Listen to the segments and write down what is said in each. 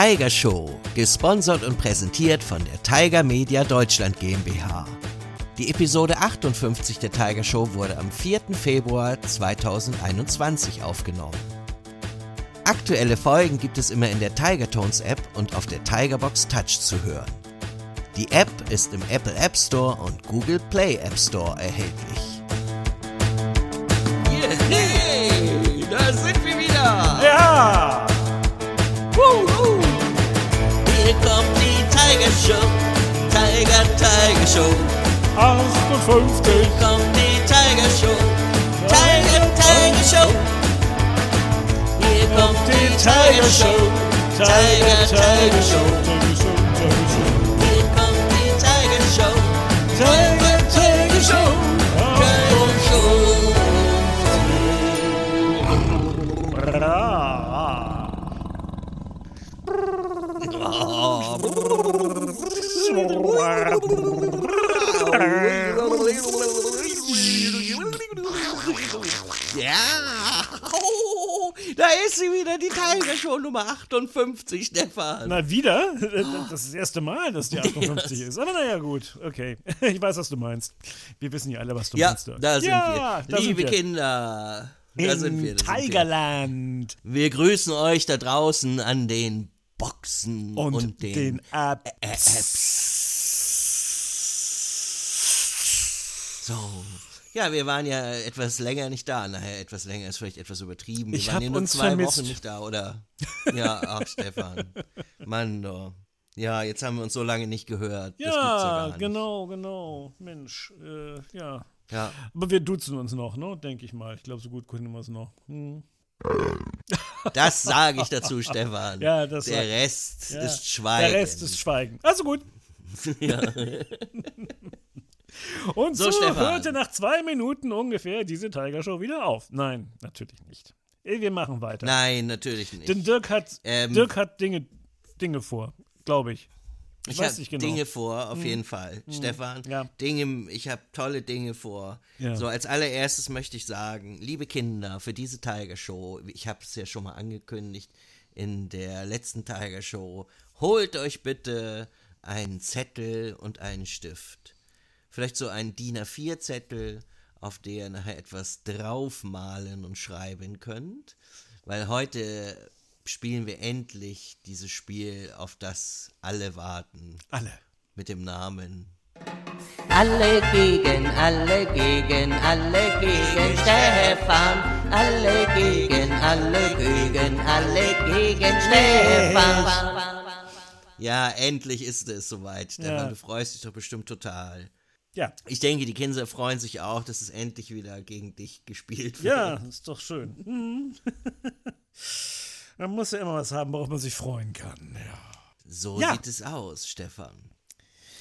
Tiger Show, gesponsert und präsentiert von der Tiger Media Deutschland GmbH. Die Episode 58 der Tiger Show wurde am 4. Februar 2021 aufgenommen. Aktuelle Folgen gibt es immer in der Tiger Tones App und auf der Tigerbox Touch zu hören. Die App ist im Apple App Store und Google Play App Store erhältlich. Yeah, hey, da sind wir wieder! Ja! Show, Tiger Tiger Show. 58! Hier kommt die Tiger Show, Tiger Tiger Show. Hier kommt die Tiger Show, Tiger Tiger Show. Hier kommt die Tiger Show, Tiger Tiger Show, Tiger Show. Ja, da ist sie wieder, die Tiger Show Nummer 58, Stefan. Na, wieder? Das ist das erste Mal, dass die 58 ist. Aber naja, gut, okay. Ich weiß, was du meinst. Wir wissen ja alle, was du ja, meinst. da sind Ja, wir. da sind Liebe wir. Kinder, da In sind wir. Da sind wir. Tigerland wir grüßen euch da draußen an den Boxen und, und, den, den Apps. Apps. So. Ja, wir waren ja etwas länger nicht da. Naja, etwas länger ist vielleicht etwas übertrieben. Wir Ich waren ja nur zwei vermisst. Wochen nicht da, oder? Ja, ach, Stefan. Mann, doch. Ja, jetzt haben wir uns so lange nicht gehört. das gibt's ja Ja, nicht. genau, genau. Mensch, äh, ja. Ja. Aber wir duzen uns noch, ne? Denke ich mal. Ich glaube, so gut können wir es noch. Hm. Das sage ich dazu, Stefan. Ja, das Der Rest Ja. ist Schweigen. Der Rest ist Schweigen. Also gut. ja. Und So, so, hörte nach zwei Minuten ungefähr diese Tiger Show wieder auf. Nein, natürlich nicht. Wir machen weiter. Nein, natürlich nicht. Denn Dirk hat, Ähm, Dirk hat Dinge, Dinge vor, glaube ich. Ich, Ich habe genau. Dinge vor, auf jeden Fall. Stefan, Ja. Dinge, ich habe tolle Dinge vor. Ja. So, als allererstes möchte ich sagen, liebe Kinder, für diese Tiger Show, ich habe es ja schon mal angekündigt in der letzten Tiger Show, holt euch bitte einen Zettel und einen Stift. Vielleicht so einen DIN A4-Zettel, auf der ihr nachher etwas draufmalen und schreiben könnt. Weil heute spielen wir endlich dieses Spiel, auf das alle warten Alle. mit dem Namen. Alle gegen, alle gegen, alle gegen Stefan. Alle gegen, alle gegen, alle gegen Stefan. Ja, endlich ist es soweit, Stefan. Ja. Du freust dich doch bestimmt total. Ja. Ich denke, die Kinder freuen sich auch, dass es endlich wieder gegen dich gespielt wird. Ja, ist doch schön. Man muss ja immer was haben, worauf man sich freuen kann. Ja. So Ja. sieht es aus, Stefan.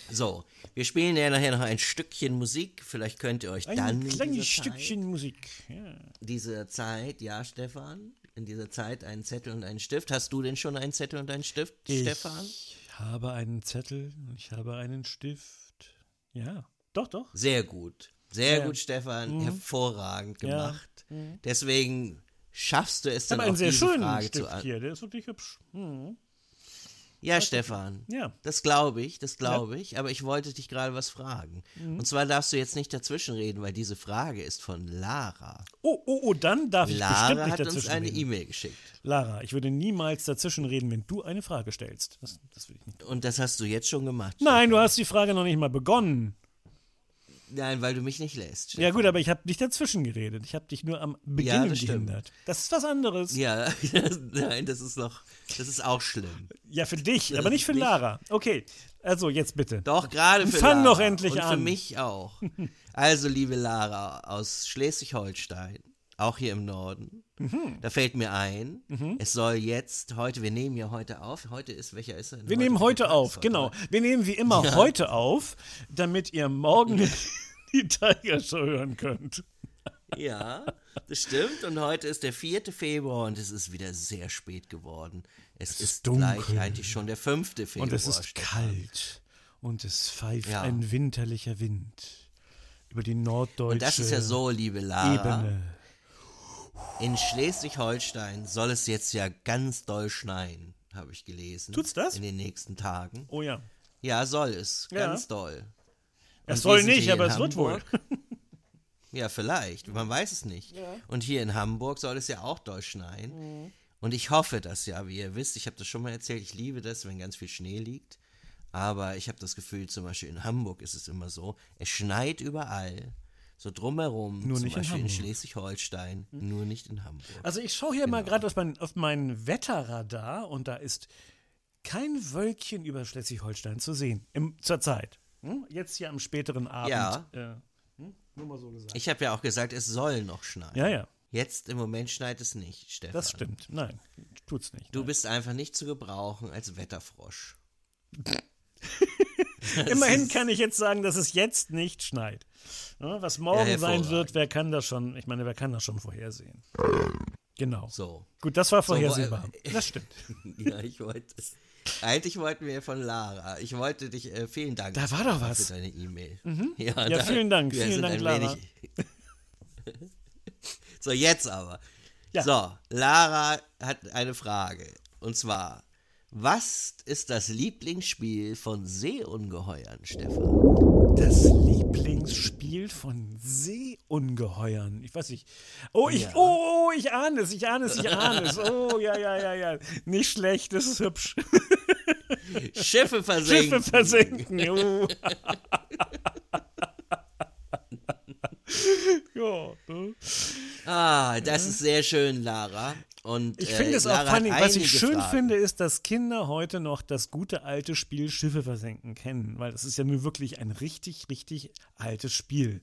So, wir spielen ja nachher noch ein Stückchen Musik. Vielleicht könnt ihr euch Ein dann in kleines dieser Stückchen Musik. Ja. Zeit, dieser Zeit, ja, Stefan, in dieser Zeit einen Zettel und einen Stift. Hast du denn schon einen Zettel und einen Stift, Stefan? Ich habe einen Zettel und ich habe einen Stift. Ja, doch, doch. Sehr gut. Sehr Ja. gut, Stefan. Hervorragend Mhm. Ja. gemacht. Deswegen schaffst du es dann auch sehr diese schönen Frage zu Stift an hier, der ist wirklich hübsch. Hm. Ja, Stefan. Ja. Das glaube ich, das glaube ich. Aber ich wollte dich gerade was fragen. Mhm. Und zwar darfst du jetzt nicht dazwischenreden, weil diese Frage ist von Lara. Oh, oh, oh, dann darf ich bestimmt Lara nicht hat uns eine. E-Mail geschickt. Lara, ich würde niemals dazwischen reden, wenn du eine Frage stellst. Das, das will ich nicht. Und das hast du jetzt schon gemacht. Nein, du hast die Frage noch nicht mal begonnen. Nein, weil du mich nicht lässt. Ja gut, aber ich habe nicht dazwischen geredet. Ich habe dich nur am Beginn das stimmt. gehindert. Das ist was anderes. Ja, Ja, nein, das ist noch, das ist auch schlimm. für dich, Das aber nicht für nicht- Lara. Okay, also jetzt bitte. Doch, gerade für Fang Lara. doch endlich Und für an. mich auch. Also, liebe Lara aus Schleswig-Holstein, auch hier im Norden, Mhm. da fällt mir ein, es soll jetzt, heute, wir nehmen ja heute auf, heute ist, welcher ist er? denn Wir nehmen heute auf, ist genau. heute? Wir nehmen wie immer Ja. heute auf, damit ihr morgen die Tiger Show hören könnt. Ja, das stimmt. Und heute ist der 4. Februar und es ist wieder sehr spät geworden. Es, ist, dunkel. gleich eigentlich schon der 5. Februar. Und es ist Stefan. kalt und es pfeift Ja. ein winterlicher Wind über die norddeutsche Und das ist ja so, liebe Lara. Ebene. In Schleswig-Holstein soll es jetzt ja ganz doll schneien. habe ich gelesen. Tut's das? In den nächsten Tagen. Oh ja. Ja, soll es. Ja. Ganz doll. Es Und soll wir sind nicht, aber es wird wohl. Ja, vielleicht. Man weiß es nicht. Und hier in Hamburg soll es ja auch doll schneien. Mhm. Und ich hoffe das ja, wie ihr wisst. Ich habe das schon mal erzählt. Ich liebe das, wenn ganz viel Schnee liegt. Aber ich habe das Gefühl, zum Beispiel in Hamburg ist es immer so, es schneit überall. So drumherum. Nur zum nicht in Beispiel in, Hamburg. Schleswig-Holstein. Nur nicht in Hamburg. Also ich schaue hier mal gerade auf mein, auf mein Wetterradar und da ist kein Wölkchen über Schleswig-Holstein zu sehen. Im, zur Zeit. Hm? Jetzt hier am späteren Abend. Ja. Äh, hm? Nur mal so gesagt. Ich habe ja auch gesagt, es soll noch schneien. ja, ja, Jetzt im Moment schneit es nicht, Stefan. das stimmt. Nein, tut's nicht. Du bist einfach nicht zu gebrauchen als Wetterfrosch. Immerhin kann ich jetzt sagen, dass es jetzt nicht schneit. Ja, was morgen Ja, sein wird, wer kann das schon, ich meine, wer kann das schon vorhersehen? Genau. So. Gut, das war So, wo- vorhersehbar. das stimmt. Ja, ich wollte. Eigentlich wollten wir von Lara. Ich wollte dich, äh, vielen Dank. Da war doch was. Mhm. Für deine E-Mail. Ja, Ja, vielen Dank, vielen Dank, Lara. so, jetzt aber. Ja. So, Lara hat eine Frage. Und zwar: Was ist das Lieblingsspiel von Seeungeheuern, Stefan? Das Lieblingsspiel von Seeungeheuern. Ich weiß nicht. Oh, ich, Ja. oh, oh, ich ahne es, ich ahne es, ich ahne es. Oh, ja, ja, ja, ja. Nicht schlecht, das ist hübsch. Schiffe versenken. Schiffe versenken. Oh. ja, ne? Ah, das ist sehr schön, Lara. Und, Ich äh, finde es auch funny. Was ich schön Fragen. finde, ist, dass Kinder heute noch das gute alte Spiel Schiffe versenken kennen, weil das ist ja nur wirklich ein richtig, richtig altes Spiel.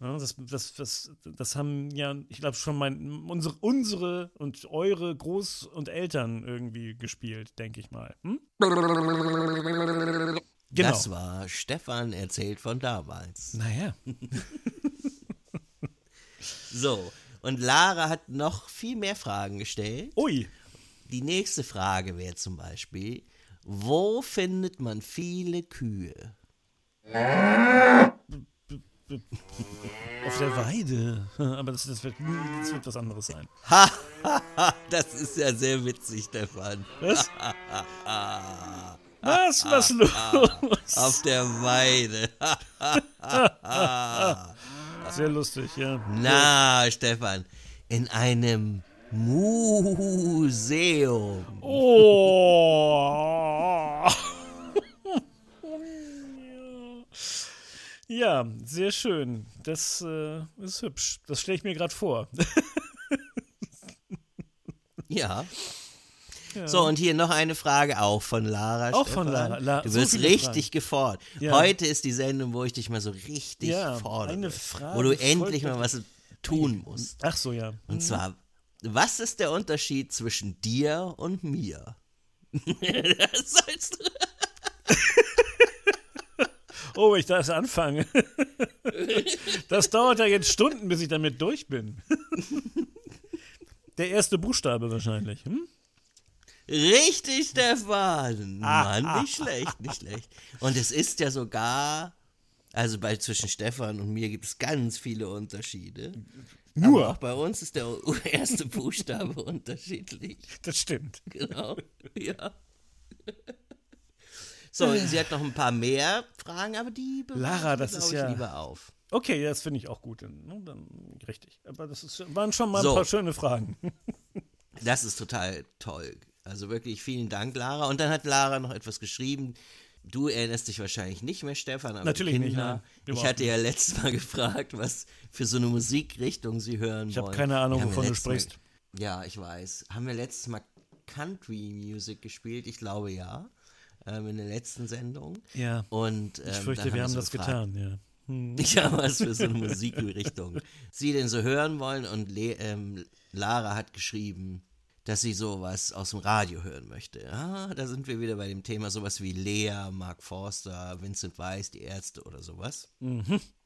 Ja, das, das, das, das haben ja, ich glaube, schon mein, unsere, unsere und eure Groß- und Eltern irgendwie gespielt, denke ich mal. Hm? Genau. Das war Stefan erzählt von damals. Naja. So, und Lara hat noch viel mehr Fragen gestellt. Ui. Die nächste Frage wäre zum Beispiel, wo findet man viele Kühe? Auf der Weide. Aber das, das, wird, das wird was anderes sein. Das ist ja sehr witzig, Stefan. Was? Was? Was los? Auf der Weide. Sehr lustig, ja. Na, Stefan, in einem Museum. Oh. Ja, sehr schön. Das äh, ist hübsch. Das stelle ich mir gerade vor. Ja. So, und hier noch eine Frage auch von Lara. Auch Stefan. von Lara. La- du so wirst viele richtig gefordert. Ja. Heute ist die Sendung, wo ich dich mal so richtig Ja, fordere. eine Frage wo du endlich mal was tun musst. Ach so, ja. Und zwar, was ist der Unterschied zwischen dir und mir? das sollst du. Oh, ich darf anfangen. Das dauert ja jetzt Stunden, bis ich damit durch bin. Der erste Buchstabe wahrscheinlich. Hm? Richtig, Stefan. Mann, nicht schlecht, nicht schlecht. Und es ist ja sogar, also bei zwischen Stefan und mir gibt es ganz viele Unterschiede. Nur. Aber auch bei uns ist der erste Buchstabe unterschiedlich. Das stimmt. Genau. Ja. So, sie hat noch ein paar mehr Fragen, aber die Lara, das ist ich, ja- lieber auf. Okay, das finde ich auch gut. Ne, Dann, richtig. Aber das ist, waren schon mal So. ein paar schöne Fragen. Das ist total toll. Also wirklich vielen Dank, Lara. Und dann hat Lara noch etwas geschrieben. Du erinnerst dich wahrscheinlich nicht mehr, Stefan, aber Natürlich die nicht, Kinder, nein. ich hatte ja letztes Mal gefragt, was für so eine Musikrichtung sie hören Ich wollen. habe keine Ahnung, haben wovon du letztes Mal- sprichst. Ja, ich weiß. Haben wir letztes Mal Country Music gespielt? Ich glaube ja. Ähm, in der letzten Sendung. Ja. Und, ähm, Ich fürchte, dann wir haben das gefragt, getan, ja. Hm. Ja, was für so eine Musikrichtung sie denn so hören wollen. Und Le ähm, Lara hat geschrieben, dass sie sowas aus dem Radio hören möchte. Ah, da sind wir wieder bei dem Thema sowas wie Lea, Mark Forster, Vincent Weiss, die Ärzte oder sowas.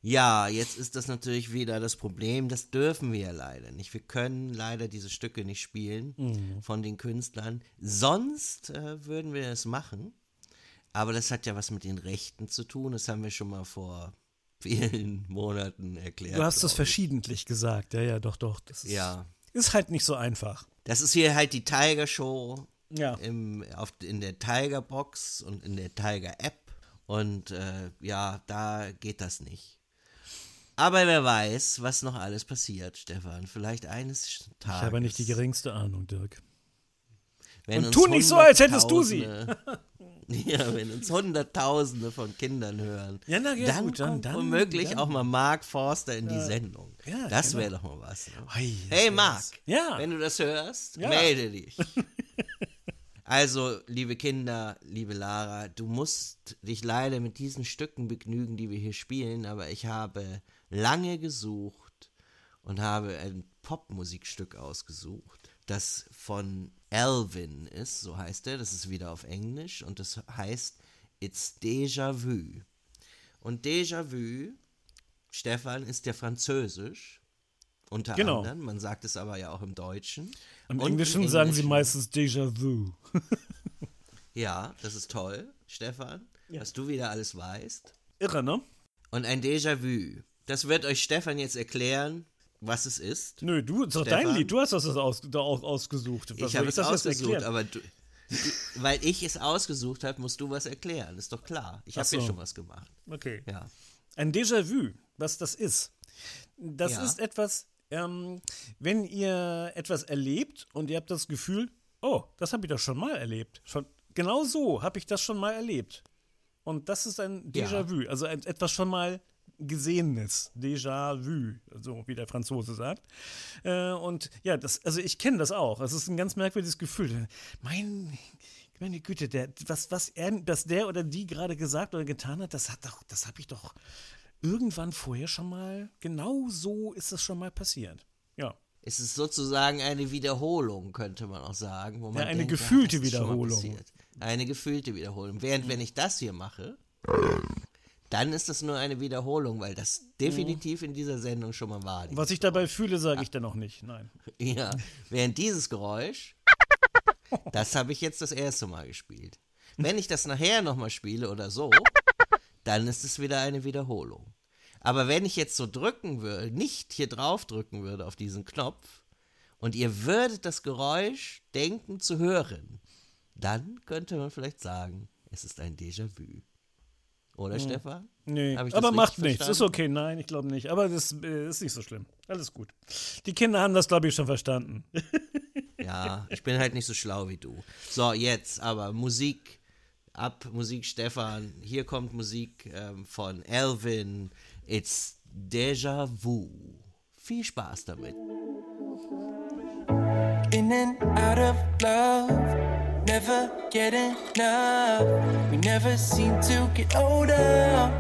Ja, jetzt ist das natürlich wieder das Problem, das dürfen wir ja leider nicht. Wir können leider diese Stücke nicht spielen von den Künstlern. Sonst äh, würden wir es machen. Aber das hat ja was mit den Rechten zu tun. Das haben wir schon mal vor vielen Monaten erklärt. Du hast ich. verschiedentlich gesagt. Ja, ja, doch, doch. Das ist, Ja. Ist halt nicht so einfach. Das ist hier halt die Tiger Show. Ja. im, auf, in der Tiger Box und in der Tiger App. Und äh, ja, da geht das nicht. Aber wer weiß, was noch alles passiert, Stefan. Vielleicht eines Tages. Ich habe nicht die geringste Ahnung, Dirk. Wenn Und tu nicht so, als hättest du sie. Ja, wenn uns Hunderttausende von Kindern hören, Ja, na ja, dann gut, dann- kommt dann- womöglich dann- auch mal Mark Forster in die Sendung. Ja, das genau. wäre doch mal was. Ne? Das Hey Mark, wenn du das hörst, melde dich. Also, liebe Kinder, liebe Lara, du musst dich leider mit diesen Stücken begnügen, die wir hier spielen, aber ich habe lange gesucht und habe ein Popmusikstück ausgesucht, das von Alvin ist, so heißt er, das ist wieder auf Englisch und das heißt It's Déjà Vu. Und Déjà Vu, Stefan, ist ja französisch, unter Genau. anderem, man sagt es aber ja auch im Deutschen. Im Und Englischen sagen sie Englischen. meistens Déjà-vu. Ja, das ist toll, Stefan, was du wieder alles weißt. Irre, ne? Und ein Déjà-vu, das wird euch Stefan jetzt erklären, was es ist. Nö, du, ist doch Stefan? dein Lied. Du hast das aus, da auch ausgesucht. Was ich habe es das ausgesucht, aber du, weil ich es ausgesucht habe, musst du was erklären, ist doch klar. Ich habe ja so. schon was gemacht. Okay. Ja. Ein Déjà-vu, was das ist. Das Ja. ist etwas, ähm, wenn ihr etwas erlebt und ihr habt das Gefühl, oh, das habe ich doch schon mal erlebt. Schon, genau so habe ich das schon mal erlebt. Und das ist ein Ja. Déjà-vu, also ein, etwas schon mal Gesehenes, Déjà-vu, so wie der Franzose sagt. Äh, und ja, das, also ich kenne das auch. Es ist ein ganz merkwürdiges Gefühl. Mein, meine Güte, der, was, was, er, was der oder die gerade gesagt oder getan hat, das hat doch, das habe ich doch irgendwann vorher schon mal, genau so ist es schon mal passiert. Ja. Es ist sozusagen eine Wiederholung, könnte man auch sagen. Wo man Ja, eine denkt, gefühlte das Wiederholung. Eine gefühlte Wiederholung. Während, wenn ich das hier mache, dann ist das nur eine Wiederholung, weil das definitiv in dieser Sendung schon mal war. Was ich dabei fühle, sage ich dann noch nicht. Nein. Ja, während dieses Geräusch, das habe ich jetzt das erste Mal gespielt. Wenn ich das nachher nochmal spiele oder so, dann ist es wieder eine Wiederholung. Aber wenn ich jetzt so drücken würde, nicht hier drauf drücken würde auf diesen Knopf und ihr würdet das Geräusch denken zu hören, dann könnte man vielleicht sagen, es ist ein Déjà-vu. Oder, Stefan? Nee, aber macht nichts. Ist verstanden? okay, nein, ich glaube nicht. Aber das äh, ist nicht so schlimm. Alles gut. Die Kinder haben das, glaube ich, schon verstanden. Ja, ich bin halt nicht so schlau wie du. So, jetzt aber Musik. Ab Musik Stefan. Hier kommt Musik ähm, von Elvin. It's Déjà Vu. Viel Spaß damit. In and out of love, never get enough. We never seem to get older.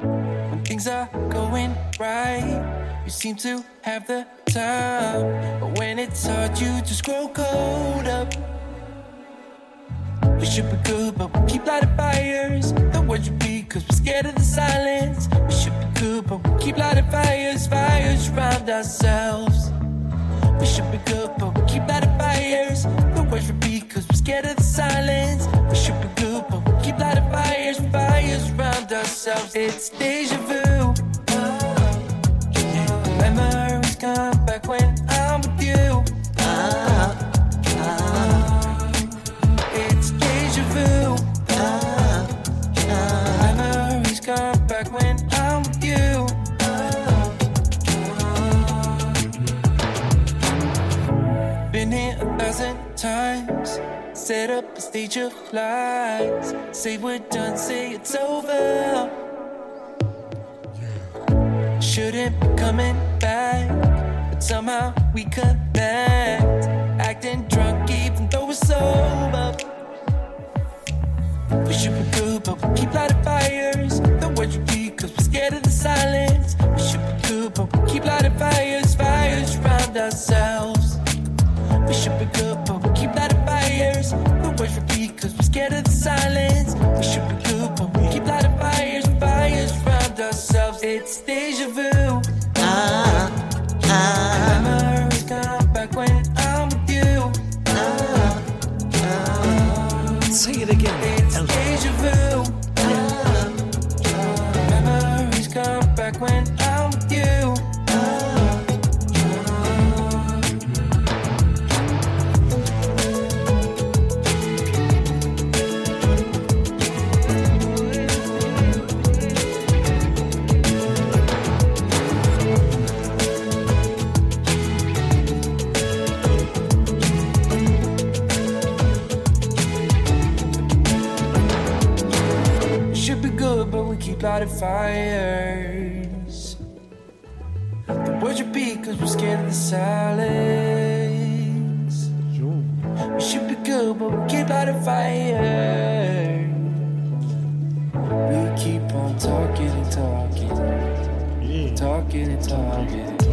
When things are going right, you seem to have the time. But when it's hard, you just grow cold up. We should be good, but we keep lighting fires. The words repeat, cause we're scared of the silence. We should be good, but we keep lighting fires, fires around ourselves. We should be good, but we keep lighting fires. The words repeat, cause we're scared of the silence. We should be good, but we keep lighting fires, fires around ourselves. It's deja vu. Oh, Memories come back when I'm with you. Oh, it's deja vu. Oh, Memories come times. Set up a stage of lies. Say we're done, say it's over. Shouldn't be coming back, but somehow we connect. Acting drunk even though we're sober. We should be good, but we keep lighting fires. The words repeat, cause we're scared of the silence. We should be good, but we keep lighting fires, fires around ourselves. We should be good, but we keep lighting fires. The words repeat, cause we're scared of the silence. We should be good, but we keep lighting fires, fires around ourselves. It's deja vu. Ah, ah. Memories come back when I'm with you. Ah, Say it again. It's deja vu. Lighted fires. The words repeat cause we're scared of the silence. We should be good, but we keep lighting fire. We keep on talking and talking, talking and talking.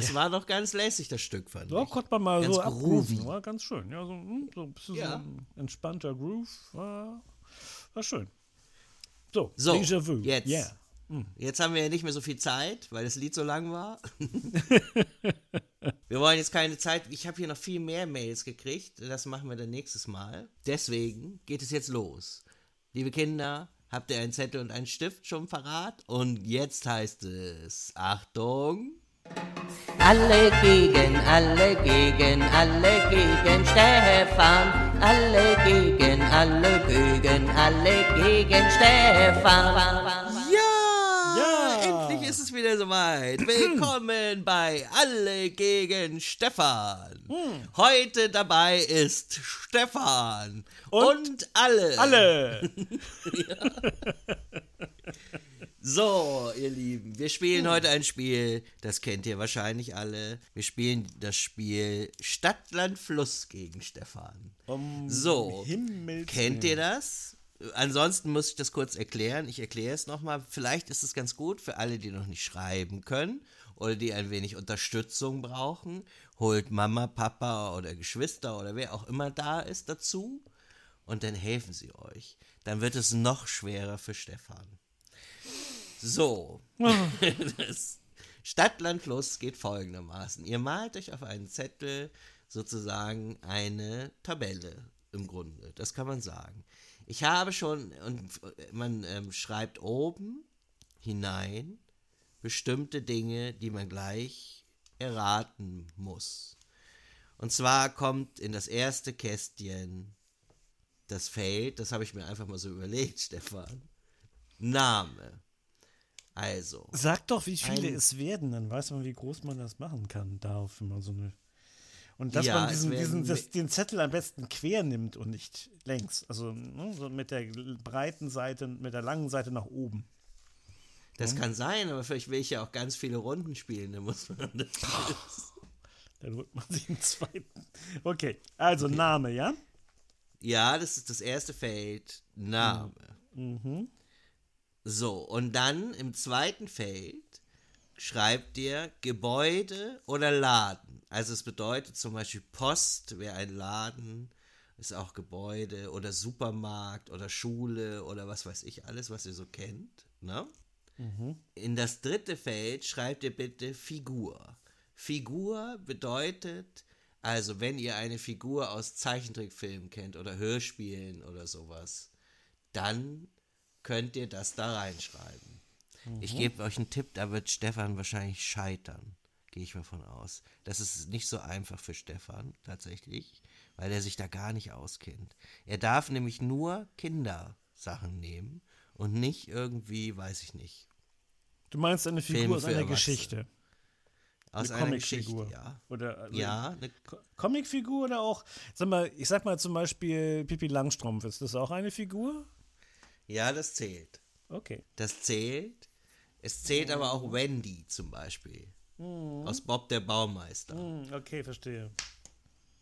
Das war doch ganz lässig, das Stück, fand Ja, ich. konnte man mal Ganz so abgrooven. War ganz schön. Ja, so, hm, so ein bisschen Ja. so ein entspannter Groove. War, war schön. So, So, Déjà Vu. jetzt. Yeah. Jetzt haben wir ja nicht mehr so viel Zeit, weil das Lied so lang war. wir wollen jetzt keine Zeit. Ich habe hier noch viel mehr Mails gekriegt. Das machen wir dann nächstes Mal. Deswegen geht es jetzt los. Liebe Kinder, habt ihr einen Zettel und einen Stift schon parat? Und jetzt heißt es, Achtung. Alle gegen, alle gegen, alle gegen Stefan. Alle gegen, alle gegen, alle gegen Stefan. Ja, Ja. endlich ist es wieder soweit. Willkommen bei Alle gegen Stefan. Heute dabei ist Stefan und, Und alle. Alle! So, ihr Lieben, wir spielen heute ein Spiel, das kennt ihr wahrscheinlich alle. Wir spielen das Spiel Stadt, Land, Fluss gegen Stefan. so, Himmels kennt ihr das? Ansonsten muss ich das kurz erklären. Ich erkläre es nochmal. Vielleicht ist es ganz gut für alle, die noch nicht schreiben können oder die ein wenig Unterstützung brauchen. Holt Mama, Papa oder Geschwister oder wer auch immer da ist dazu und dann helfen sie euch. Dann wird es noch schwerer für Stefan. So. das Stadt, Land, Fluss geht folgendermaßen. Ihr malt euch auf einen Zettel sozusagen eine Tabelle im Grunde. Das kann man sagen. Ich habe schon, und man ähm, schreibt oben hinein bestimmte Dinge, die man gleich erraten muss. Und zwar kommt in das erste Kästchen das Feld, das habe ich mir einfach mal so überlegt, Stefan. Name. Also, Sag doch, wie viele Ein- es werden, dann weiß man, wie groß man das machen kann, darauf immer so eine. Und dass Ja, man es diesen, diesen, das, den Zettel am besten quer nimmt und nicht längs. Also ne, so mit der breiten Seite, mit der langen Seite nach oben. das kann sein, aber vielleicht will ich ja auch ganz viele Runden spielen, dann muss man das. Dann holt man sich einen zweiten. Okay, also Name, ja? Ja, das ist das erste Feld. Name. So, und dann im zweiten Feld schreibt ihr Gebäude oder Laden. Also es bedeutet zum Beispiel Post wäre ein Laden, ist auch Gebäude oder Supermarkt oder Schule oder was weiß ich, alles, was ihr so kennt. Ne? In das dritte Feld schreibt ihr bitte Figur. Figur bedeutet, also wenn ihr eine Figur aus Zeichentrickfilmen kennt oder Hörspielen oder sowas, dann könnt ihr das da reinschreiben. Ich gebe euch einen Tipp, da wird Stefan wahrscheinlich scheitern. Gehe ich mal von aus. Das ist nicht so einfach für Stefan, tatsächlich, weil er sich da gar nicht auskennt. Er darf nämlich nur Kindersachen nehmen und nicht irgendwie, weiß ich nicht, Du meinst eine Figur aus einer. Geschichte. aus eine einer Geschichte, Comicfigur. ja. Oder also Ja, eine, Co- Comicfigur oder auch, sag mal, ich sag mal zum Beispiel Pippi Langstrumpf, ist das auch eine Figur? Ja, das zählt. Okay. Das zählt. Es zählt aber auch Wendy zum Beispiel. Aus Bob der Baumeister. Hm, okay, verstehe.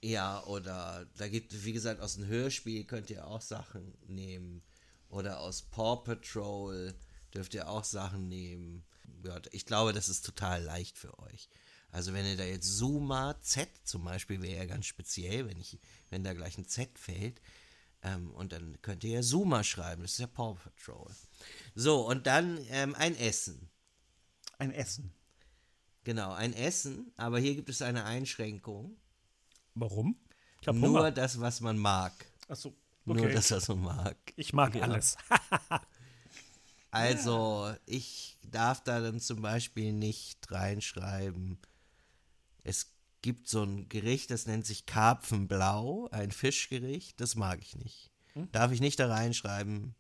Ja, oder da gibt, wie gesagt, aus dem Hörspiel könnt ihr auch Sachen nehmen. Oder aus Paw Patrol dürft ihr auch Sachen nehmen. Ja, ich glaube, das ist total leicht für euch. Also wenn ihr da jetzt Zuma Z zum Beispiel wäre ja ganz speziell, wenn ich, wenn da gleich ein Z fällt. Ähm, und dann könnt ihr ja Zuma schreiben, das ist ja Paw Patrol. So, und dann ähm, ein Essen. Ein Essen. Genau, ein Essen, aber hier gibt es eine Einschränkung. Warum? Nur Hunger. das, was man mag. Achso, Nur okay. das, was man mag. ich mag alles. Also, ich darf da dann zum Beispiel nicht reinschreiben. Es gibt so ein Gericht, das nennt sich Karpfenblau, ein Fischgericht, das mag ich nicht. Darf ich nicht da reinschreiben.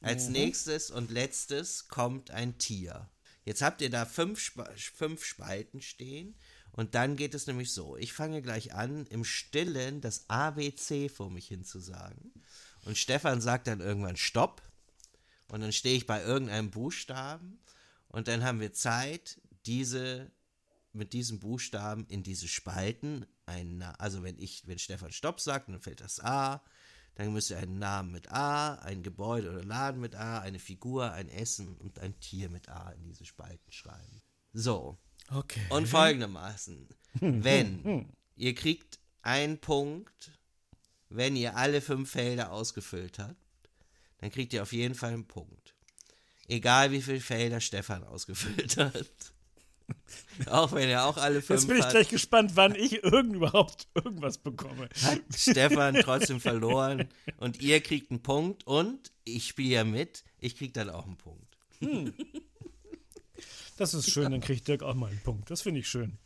Als nächstes und letztes kommt ein Tier. Jetzt habt ihr da fünf, Spa fünf Spalten stehen und dann geht es nämlich so. Ich fange gleich an, im Stillen das ABC vor mich hin zu sagen. Und Stefan sagt dann irgendwann Stopp. Und dann stehe ich bei irgendeinem Buchstaben und dann haben wir Zeit, diese mit diesem Buchstaben in diese Spalten, ein, Na- also wenn ich, wenn Stefan Stopp sagt, dann fällt das A, dann müsst ihr einen Namen mit A, ein Gebäude oder Laden mit A, eine Figur, ein Essen und ein Tier mit A in diese Spalten schreiben. So, Okay. und folgendermaßen, wenn ihr kriegt einen Punkt, wenn ihr alle fünf Felder ausgefüllt habt, dann kriegt ihr auf jeden Fall einen Punkt. Egal wie viele Felder Stefan ausgefüllt hat. auch wenn er auch alle fünf Jetzt bin ich hat, gleich gespannt, wann ich irgend überhaupt irgendwas bekomme. hat Stefan trotzdem verloren und ihr kriegt einen Punkt und ich spiele ja mit, ich krieg dann auch einen Punkt. Das ist schön, dann kriegt Dirk auch mal einen Punkt. Das finde ich schön.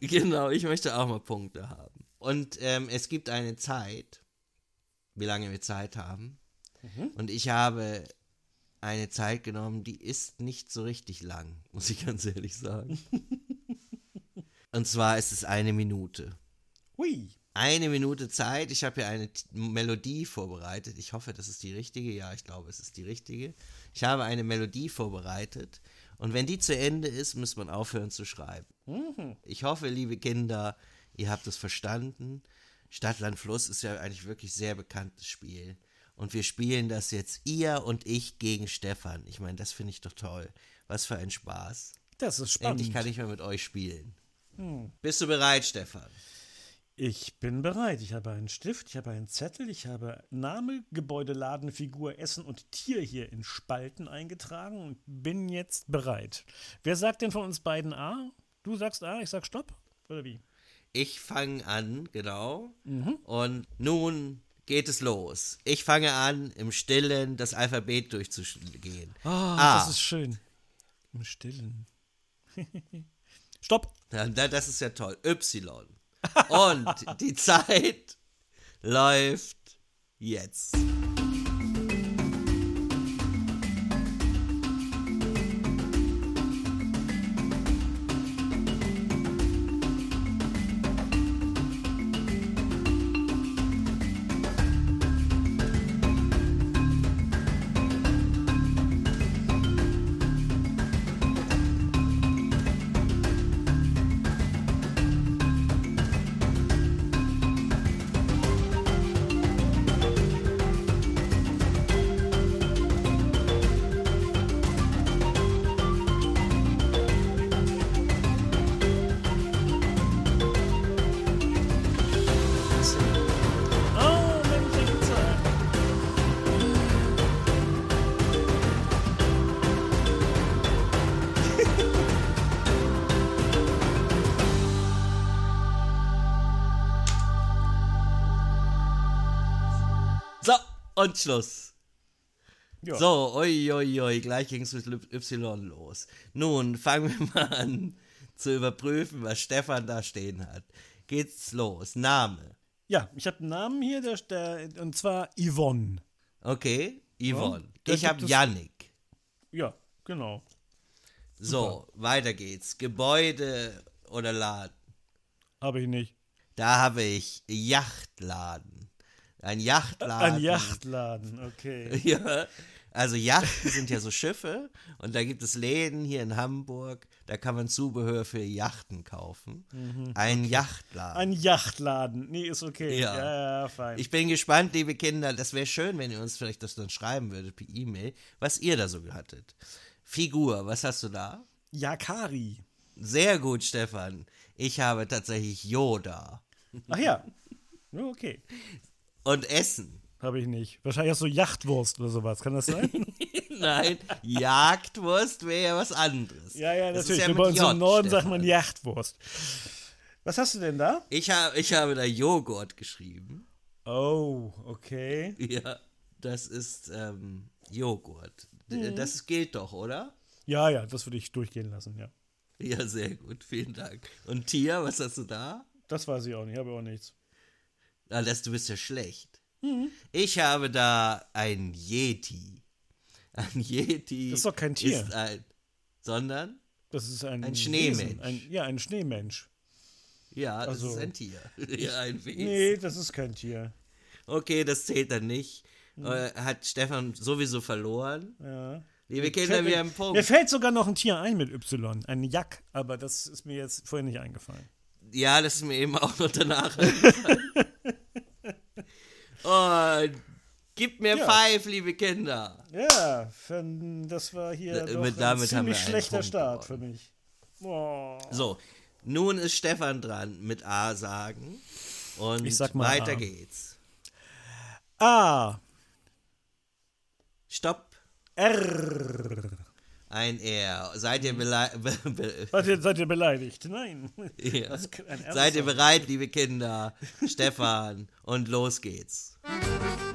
Genau, ich möchte auch mal Punkte haben. Und ähm, es gibt eine Zeit, wie lange wir Zeit haben. Und ich habe eine Zeit genommen, die ist nicht so richtig lang, muss ich ganz ehrlich sagen. Und zwar ist es eine Minute. Hui. Eine Minute Zeit. Ich habe hier eine Melodie vorbereitet. Ich hoffe, das ist die richtige. Ja, ich glaube, es ist die richtige. Ich habe eine Melodie vorbereitet. Und wenn die zu Ende ist, muss man aufhören zu schreiben. Ich hoffe, liebe Kinder, ihr habt es verstanden. Stadt, Land, Fluss ist ja eigentlich wirklich sehr bekanntes Spiel. Und wir spielen das jetzt ihr und ich gegen Stefan. Ich meine, das finde ich doch toll. Was für ein Spaß. Das ist spannend. Endlich kann ich mal mit euch spielen. Bist du bereit, Stefan? Ich bin bereit. Ich habe einen Stift, ich habe einen Zettel, ich habe Name, Gebäude, Laden, Figur, Essen und Tier hier in Spalten eingetragen und bin jetzt bereit. Wer sagt denn von uns beiden A? Du sagst A, ich sag Stopp? Oder wie? Ich fange an, genau. Und nun geht es los. Ich fange an, im Stillen das Alphabet durchzugehen. Ah, A. das ist schön. Im Stillen. Stopp. Das ist ja toll. Y. Und die Zeit läuft jetzt. Und Schluss. Ja. So, oi, oi, oi, gleich ging es mit Y los. Nun fangen wir mal an zu überprüfen, was Stefan da stehen hat. Geht's los. Name. Ja, ich habe einen Namen hier, der, der, und zwar Yvonne. Okay, Yvonne. da ich habe Yannick. Ja, genau. So, weiter geht's. Gebäude oder Laden. Habe ich nicht. Da habe ich Yachtladen. Ein Yachtladen. Ein Yachtladen, okay. Ja, also Yachten sind ja so Schiffe und da gibt es Läden hier in Hamburg, da kann man Zubehör für Yachten kaufen. Ein Yachtladen. Ein Yachtladen. Nee, ist okay. Ja. Ja, ja, fein. Ich bin gespannt, liebe Kinder, das wäre schön, wenn ihr uns vielleicht das dann schreiben würdet per E-Mail, was ihr da so hattet. Figur, was hast du da? Yakari. Sehr gut, Stefan. Ich habe tatsächlich Yoda. Ach. Ja, Okay. Und Essen. Habe ich nicht. Wahrscheinlich auch so Yachtwurst oder sowas. Kann das sein? Nein, Jagdwurst wäre ja was anderes. ja, ja, Das ist natürlich. ja bei mit uns im Norden sagt man Yachtwurst. Was hast du denn da? Ich, hab, ich habe da Joghurt geschrieben. Oh, okay. Ja, das ist ähm, Joghurt. Mhm. Das gilt doch, oder? Ja, ja, das würde ich durchgehen lassen, ja. Ja, sehr gut, vielen Dank. Und Tia, was hast du da? Das weiß ich auch nicht, habe auch nichts. Das, du bist ja schlecht. Mhm. Ich habe da ein Yeti. Ein Yeti. Das ist doch kein Tier. Ein, sondern, Das ist ein, Ein Schneemensch. Ein, ja, ein Schneemensch. ja, das Also, ist ein Tier. ja, ein Wesen. Nee, das ist kein Tier. Okay, das zählt dann nicht. Äh, hat Stefan sowieso verloren. Ja. Liebe Kinder, wir haben einen Punkt. Mir fällt sogar noch ein Tier ein mit Y, ein Jack, aber das ist mir jetzt vorher nicht eingefallen. Ja, das ist mir eben auch noch danach. eingefallen. Und gib mir Ja. Five, liebe Kinder. Ja, das war hier Da- doch mit- ein ziemlich schlechter Punkt Start für mich. Boah. So, nun ist Stefan dran mit A sagen. Und Ich sag mal weiter A. geht's. A, Stopp. R. Ein R. Seid ihr, Seid ihr, seid ihr beleidigt? Nein. ja. Seid ihr bereit, liebe Kinder? Stefan. Und los geht's. Und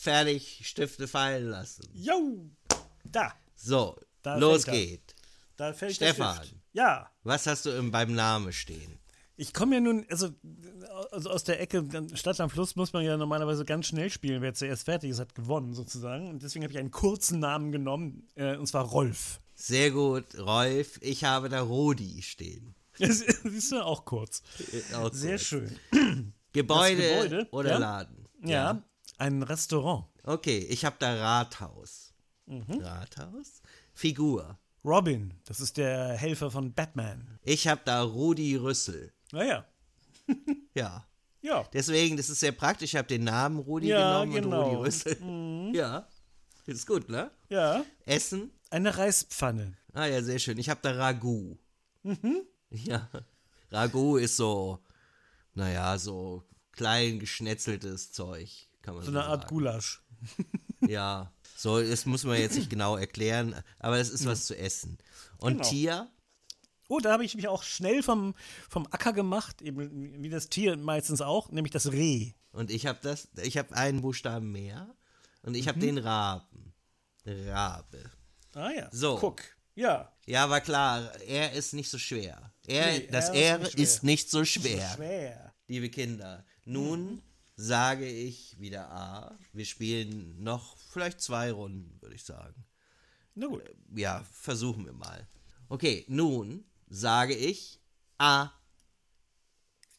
fertig, Stifte fallen lassen. Jo, da, So, Da los geht. da fällt Stefan. Ja, Was hast du im, beim Namen stehen? ich komme ja nun, also, also aus der Ecke Stadt am Fluss muss man ja normalerweise ganz schnell spielen. Wer zuerst fertig ist, hat gewonnen sozusagen. Und deswegen habe ich einen kurzen Namen genommen, äh, und zwar Rolf. Sehr gut, Rolf. Ich habe da Rodi stehen. Das ist ja auch kurz. Äh, auch Sehr gut. schön. Gebäude, Gebäude, oder ja? Laden? Ja, ein Restaurant. Okay, ich habe da Rathaus. Mhm. Rathaus? Figur. Robin, das ist der Helfer von Batman. Ich habe da Rudi Rüssel. Naja, Ja. ja. Deswegen, das ist sehr praktisch. Ich habe den Namen Rudi Ja, genommen und genau. Rudi Rüssel. Ja. Ist gut, ne? Ja, Essen? eine Reispfanne. Ah ja, sehr schön. Ich habe da Ragout. Mhm. Ja. Ragout ist so, naja, so klein geschnetzeltes Zeug, kann man So so eine Art sagen. Gulasch. Ja. So, das muss man jetzt nicht genau erklären, aber es ist was zu essen. Und Genau. Tier? Oh, da habe ich mich auch schnell vom, vom Acker gemacht, eben wie das Tier meistens auch, nämlich das Reh. Und ich habe das, ich habe einen Buchstaben mehr und ich habe Mhm. den Raben. Rabe. Ah ja. So. Guck. Ja. Ja, war klar, er ist nicht so schwer. Er, Nee, das er ist nicht ist schwer. nicht so schwer, Schwer. liebe Kinder. Nun sage ich wieder A. Wir spielen noch vielleicht zwei Runden, würde ich sagen. Na gut. Ja, versuchen wir mal. Okay, nun sage ich A.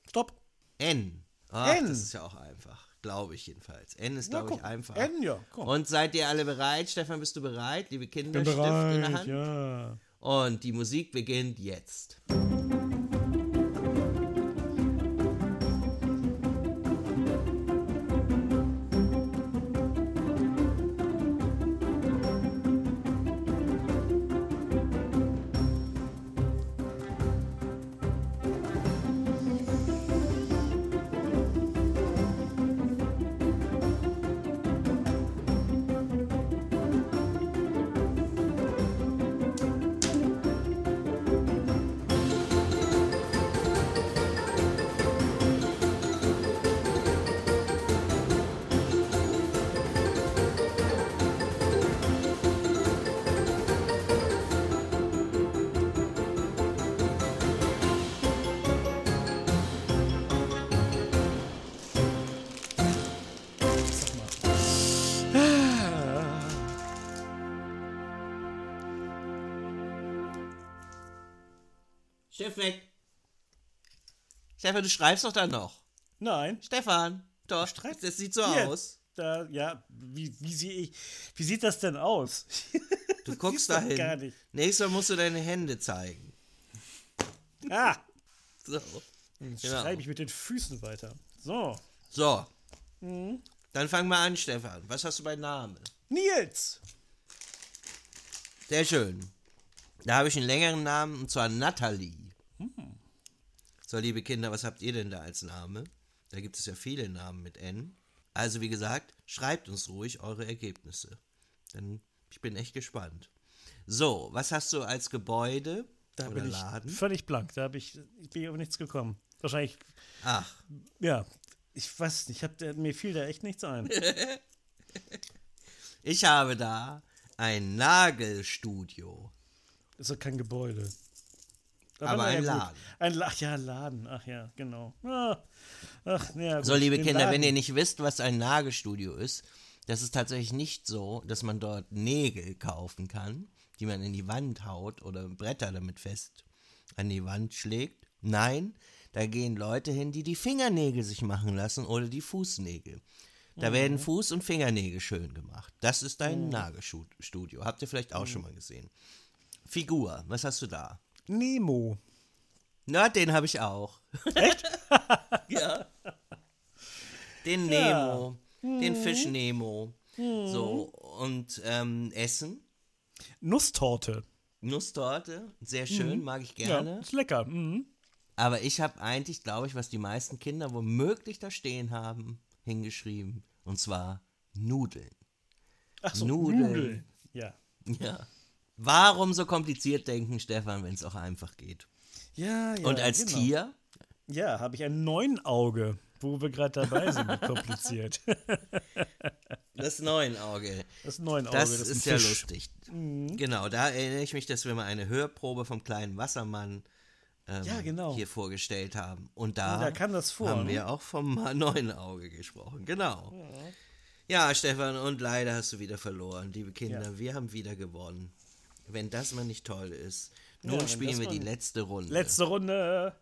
Stopp. N. Ach, N. das ist ja auch einfach. Glaube ich jedenfalls. N ist, glaube ich, einfach. N, ja. Komm. Und seid ihr alle bereit? Stefan, bist du bereit? Liebe Kinder, Bin Stift in der Hand. ja. Und die Musik beginnt jetzt. Stift weg. Stefan, du schreibst doch da noch. Nein. Stefan, doch, Schreib- das sieht so Hier, aus. Da, ja, wie, wie, sehe ich, wie sieht das denn aus? Du guckst gar nicht. Nächstes Mal musst du deine Hände zeigen. ah, So. dann Genau. schreibe ich mit den Füßen weiter. So. So. Mhm. Dann fang mal an, Stefan. Was hast du bei Namen? Nils. Sehr schön. Da habe ich einen längeren Namen, und zwar Natalie. So, liebe Kinder, was habt ihr denn da als Name? Da gibt es ja viele Namen mit N. Also, wie gesagt, schreibt uns ruhig eure Ergebnisse. Denn ich bin echt gespannt. So, was hast du als Gebäude Da oder bin ich Laden? völlig blank. Da habe ich, ich bin auf nichts gekommen. Wahrscheinlich, Ach, ja, ich weiß nicht, ich hab, mir fiel da echt nichts ein. ich habe da ein Nagelstudio. Das ist doch kein Gebäude. Da Aber ein ja gut. Laden. Ein La ach ja, Laden. Ach ja, genau. Ah, ach, ja, So, liebe den Kinder, wenn Laden. ihr nicht wisst, was ein Nagelstudio ist, das ist tatsächlich nicht so, dass man dort Nägel kaufen kann, die man in die Wand haut oder Bretter damit fest an die Wand schlägt. Nein, da gehen Leute hin, die die Fingernägel sich machen lassen oder die Fußnägel. Da Mhm. werden Fuß- und Fingernägel schön gemacht. Das ist dein Nagelstudio. Habt ihr vielleicht auch Mhm. schon mal gesehen. Figur, was hast du da? Nemo. Na, den habe ich auch. Echt? ja. Den Nemo, den Fisch Nemo. So, und ähm, Essen, Nusstorte. Nusstorte, sehr schön, mag ich Ja, gerne. ist lecker. Mhm. Aber ich habe eigentlich, glaube ich, was die meisten Kinder womöglich da stehen haben, hingeschrieben. Und zwar Nudeln. Ach so, Nudeln. Nudeln. Ja. Ja. Warum so kompliziert denken, Stefan, wenn es auch einfach geht? Ja, ja. Und als genau. Tier? Ja, habe ich ein Neunauge, wo wir gerade dabei sind kompliziert. Das Neunauge. Das Neunauge, Das, das, ist ein ja lustig. Genau, da erinnere ich mich, dass wir mal eine Hörprobe vom kleinen Wassermann ähm, Ja, genau. hier vorgestellt haben. Und da, Da kam das vor, haben ne? wir auch vom Ma- Neunauge gesprochen. Genau. Ja. Stefan, und leider hast du wieder verloren. Liebe Kinder, Ja. wir haben wieder gewonnen. Wenn das mal nicht toll ist. Nun wenn spielen wir die letzte Runde. Letzte Runde.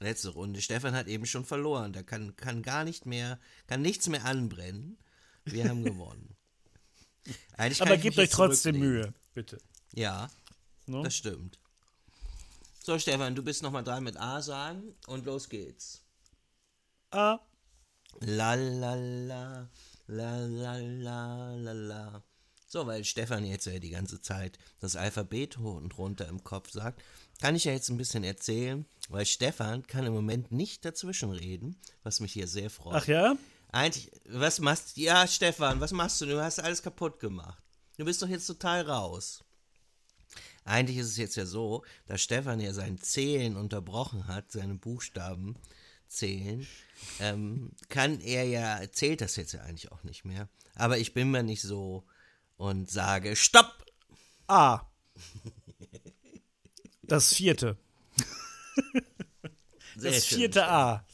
Letzte Runde. Stefan hat eben schon verloren. Da kann, kann gar nicht mehr, kann nichts mehr anbrennen. Wir haben gewonnen. Aber gebt euch trotzdem. Mühe, bitte. Ja, Ne? das stimmt. So, Stefan, du bist nochmal dran mit A sagen und los geht's. A, La la la, la la la la la. So, weil Stefan jetzt ja die ganze Zeit das Alphabet hoch und runter im Kopf sagt, kann ich ja jetzt ein bisschen erzählen, weil Stefan kann im Moment nicht dazwischen reden, was mich hier sehr freut. ach ja? Eigentlich, was machst du? Ja, Stefan, was machst du? Du hast alles kaputt gemacht. Du bist doch jetzt total raus. Eigentlich ist es jetzt ja so, dass Stefan ja sein Zählen unterbrochen hat, seine Buchstaben zählen, ähm, kann er ja, zählt das jetzt ja eigentlich auch nicht mehr. Aber ich bin mir nicht so und sage, stopp! A. Das vierte. Sehr Das schön. vierte A.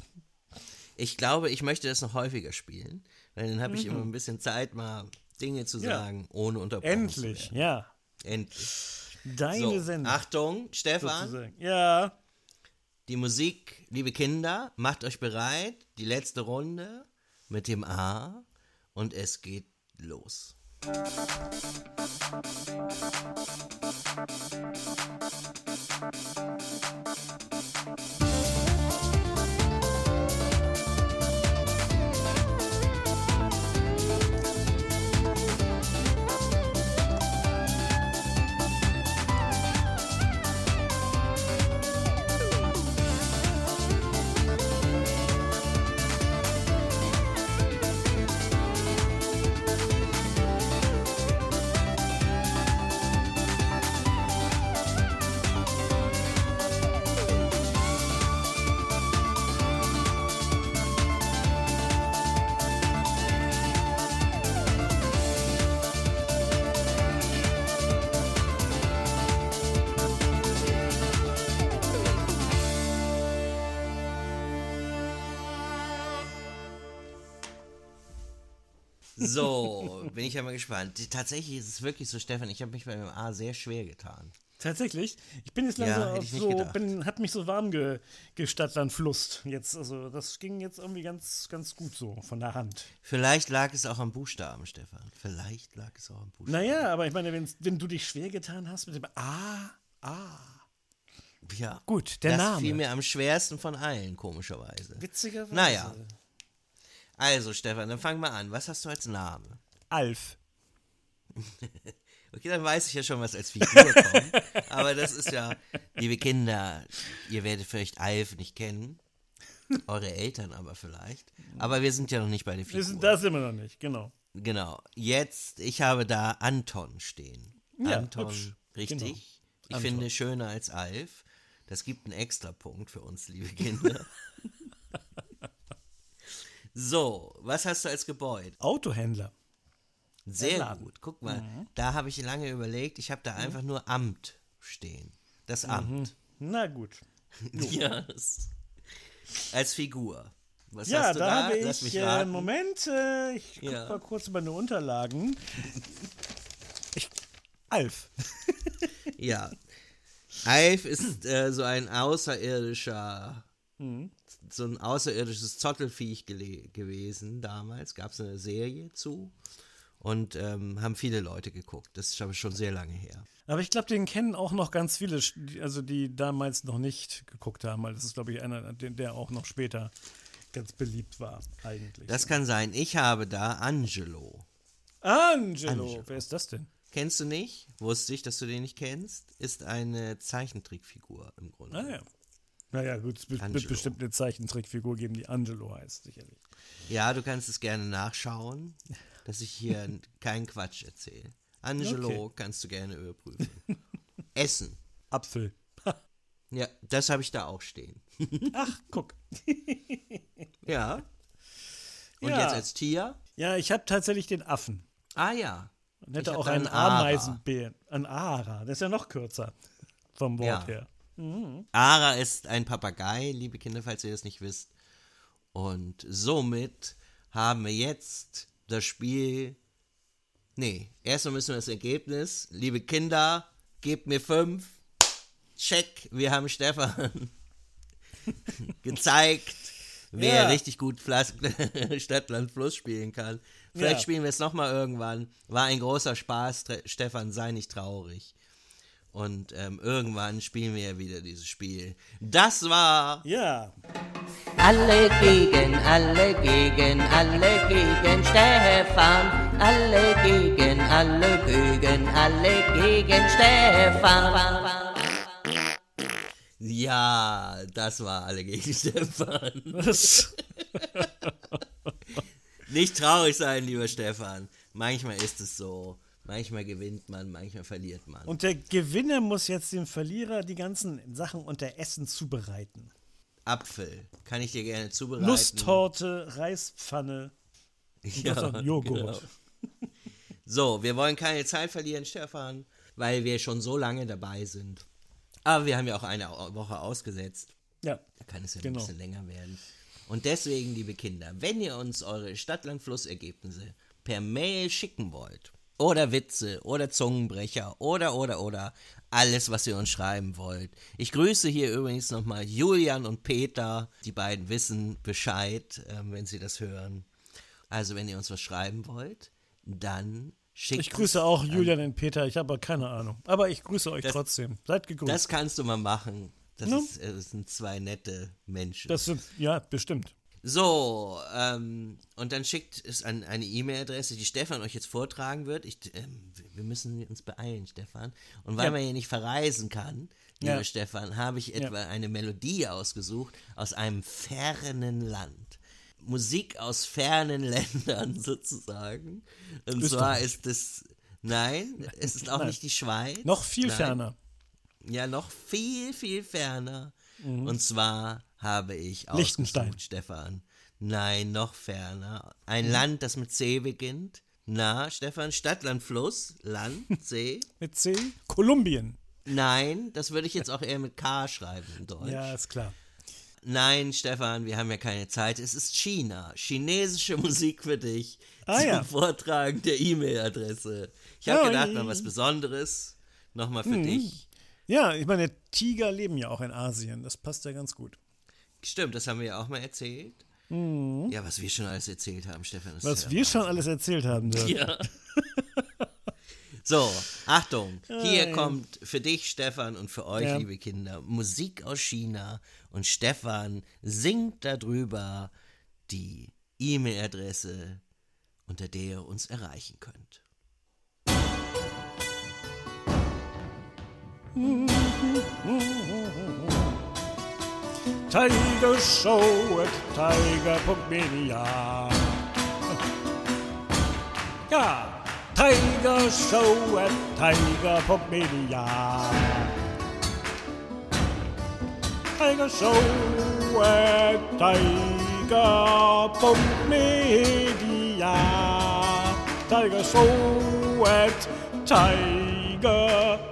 Ich glaube, ich möchte das noch häufiger spielen, weil dann habe ich immer ein bisschen Zeit, mal Dinge zu Mhm. Ja. sagen, ohne unterbrochen Endlich, ja. Endlich. Deine So, Sendung. Achtung, Stefan, sozusagen. Ja. die Musik, liebe Kinder, macht euch bereit. Die letzte Runde mit dem A und es geht los. Thank you. So, bin ich ja mal gespannt. Tatsächlich ist es wirklich so, Stefan, ich habe mich bei dem A sehr schwer getan. Tatsächlich. Ich bin jetzt Ja, langsam nicht so, bin, hat mich so warm ge, gestattland Flust. Jetzt, also das ging jetzt irgendwie ganz, ganz gut so von der Hand. Vielleicht lag es auch am Buchstaben, Stefan. Vielleicht lag es auch am Buchstaben. Naja, aber ich meine, wenn du dich schwer getan hast mit dem A, A. Ja. Gut, der das Name. fiel mir am schwersten von allen, komischerweise. Witzigerweise. Naja. Also, Stefan, dann fang mal an. Was hast du als Name? Alf. Okay, dann weiß ich ja schon, was als Figur kommt. Aber das ist ja, liebe Kinder, ihr werdet vielleicht Alf nicht kennen. Eure Eltern aber vielleicht. Aber wir sind ja noch nicht bei der Figur. Wir sind da sind wir noch nicht, genau. Genau. Jetzt, ich habe da Anton stehen. Ja, Anton, hübsch. richtig. Genau. Ich Anton. finde schöner als Alf. Das gibt einen Extrapunkt für uns, liebe Kinder. so, was hast du als Gebäude? Autohändler. Sehr gut. Guck mal, Mhm. da habe ich lange überlegt. Ich habe da einfach nur Amt stehen. Das Amt. Na gut. Ja. das- Als Figur. Was Ja, hast du da da? habe Lass ich, äh. Moment, äh, ich guck Ja. mal kurz über meine Unterlagen. Ich, Alf. Ja. Alf ist äh, so ein außerirdischer, Mhm. So ein außerirdisches Zottelfiech gewesen damals. Gab es eine Serie zu und ähm, haben viele Leute geguckt. Das ist aber schon sehr lange her. Aber ich glaube, den kennen auch noch ganz viele, also die damals noch nicht geguckt haben, weil das ist, glaube ich, einer, der der auch noch später ganz beliebt war, eigentlich. Das kann sein. Ich habe da Angelo. Angelo. Angelo. Wer ist das denn? Kennst du nicht? Wusste ich, dass du den nicht kennst. Ist eine Zeichentrickfigur im Grunde. Ah ja. Naja, gut, es wird bestimmt eine Zeichentrickfigur geben, die Angelo heißt, sicherlich. Ja, du kannst es gerne nachschauen, dass ich hier keinen Quatsch erzähle. Angelo Okay. kannst du gerne überprüfen. Essen. Apfel. Ja, das habe ich da auch stehen. Ach, guck. Ja. Und Ja. jetzt als Tier? Ja, ich habe tatsächlich den Affen. Ah ja. Und hätte auch einen. Ameisenbären. Ein Ara. Das ist ja noch kürzer. Vom Wort Ja. her. Ara ist ein Papagei, liebe Kinder, falls ihr das nicht wisst. Und somit haben wir jetzt das Spiel. Nee, erstmal müssen wir das Ergebnis. Liebe Kinder, gebt mir fünf. Check, wir haben Stefan gezeigt, wer Ja. richtig gut Flas- Stadt, Land, Fluss spielen kann. Vielleicht Ja. spielen wir es nochmal irgendwann. War ein großer Spaß, Stefan, sei nicht traurig. Und ähm, irgendwann spielen wir ja wieder dieses Spiel. Das war Ja. Alle gegen, alle gegen, alle gegen Stefan. Alle gegen, alle gegen, alle gegen Stefan. Ja, das war alle gegen Stefan. Das, Nicht traurig sein, lieber Stefan. Manchmal ist es so. Manchmal gewinnt man, manchmal verliert man. und der Gewinner muss jetzt dem Verlierer die ganzen Sachen unter Essen zubereiten. Apfel kann ich dir gerne zubereiten. Nusstorte, Reispfanne, ja, Joghurt. genau. So, wir wollen keine Zeit verlieren, Stefan, weil wir schon so lange dabei sind. Aber wir haben ja auch eine Woche ausgesetzt. Ja. Da kann es ja Genau. ein bisschen länger werden. Und deswegen, liebe Kinder, wenn ihr uns eure Stadtland-Fluss-Ergebnisse per Mail schicken wollt, oder Witze, oder Zungenbrecher, oder, oder, oder, alles, was ihr uns schreiben wollt. Ich grüße hier übrigens nochmal Julian und Peter. Die beiden wissen Bescheid, ähm, wenn sie das hören. Also, wenn ihr uns was schreiben wollt, dann schickt Ich grüße auch an- Julian und Peter, ich habe keine Ahnung. Aber ich grüße euch Das- trotzdem. Seid gegrüßt. Das kannst du mal machen. Das, Ne? ist, äh, das sind zwei nette Menschen. Das sind, ja, bestimmt. So, ähm, und dann schickt es an eine E-Mail-Adresse, die Stefan euch jetzt vortragen wird. Ich, ähm, wir müssen uns beeilen, Stefan. Und weil Ja. man hier nicht verreisen kann, lieber Ja. Stefan, habe ich etwa eine Melodie ausgesucht aus einem fernen Land. Musik aus fernen Ländern sozusagen. Und zwar Österreich. ist es, nein, es ist auch Nein. nicht die Schweiz. Noch viel nein. ferner. Ja, noch viel, viel ferner. Und zwar habe ich. Liechtenstein. Stefan. Nein, noch ferner. Ein Mhm. Land, das mit C beginnt. Na, Stefan, Stadt, Land, Fluss, Land, C. Mit C? Kolumbien. Nein, das würde ich jetzt auch eher mit K schreiben in Deutsch. Ja, ist klar. nein, Stefan, wir haben ja keine Zeit. Es ist China. Chinesische Musik für dich Ah, zum ja. Vortragen der E-Mail-Adresse. Ich habe Ja, gedacht, mal was Besonderes. Nochmal für Mhm. dich. Ja, ich meine, Tiger leben ja auch in Asien. Das passt ja ganz gut. Stimmt, das haben wir ja auch mal erzählt. Ja, was wir schon alles erzählt haben, Stefan. ist Mhm. Was ja wir schon alles erzählt haben. Dirk. Ja. so, Achtung. Hier ja. kommt für dich, Stefan, und für euch, Ja. liebe Kinder, Musik aus China. Und Stefan singt darüber die E-Mail-Adresse, unter der ihr uns erreichen könnt. Tiger Show at Tiger.media. Ja, Tiger Show at Tiger.media. Tiger Show at Tiger.media. Tiger Show at Tiger.media. Tiger Show at Tiger.media. Oh, Tiger Show at Tiger.media. Tiger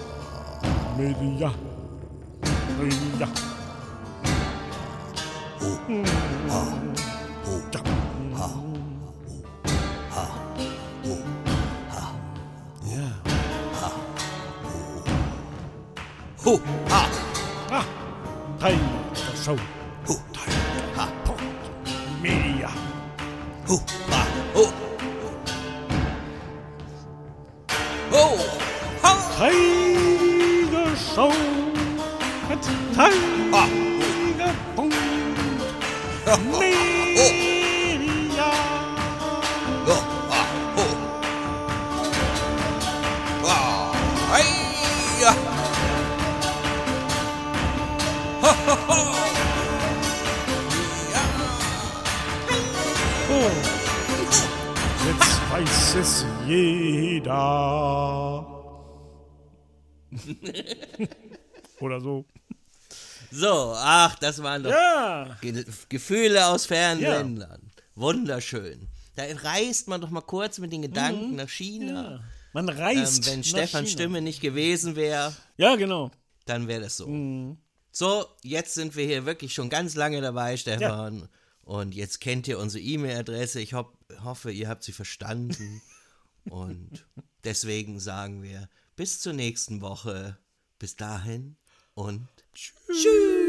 Tiger.media. Media. Ja. ho, ha, Ah, Tiger Show. Tiger.media. ho, ha, ho. Oder so. So, ach, das waren doch Ja. Ge Gefühle aus fernen Ja. Ländern. Wunderschön. Da reist man doch mal kurz mit den Gedanken nach China. ja. Man Ähm, reist. wenn nach Stefans. Stimme nicht gewesen wäre, Ja, genau. dann wäre das so. Mhm. So, jetzt sind wir hier wirklich schon ganz lange dabei, Stefan. Und jetzt kennt ihr unsere E-Mail-Adresse. Ich hopp, hoffe, ihr habt sie verstanden. Und deswegen sagen wir bis zur nächsten Woche. Bis dahin und tschüss.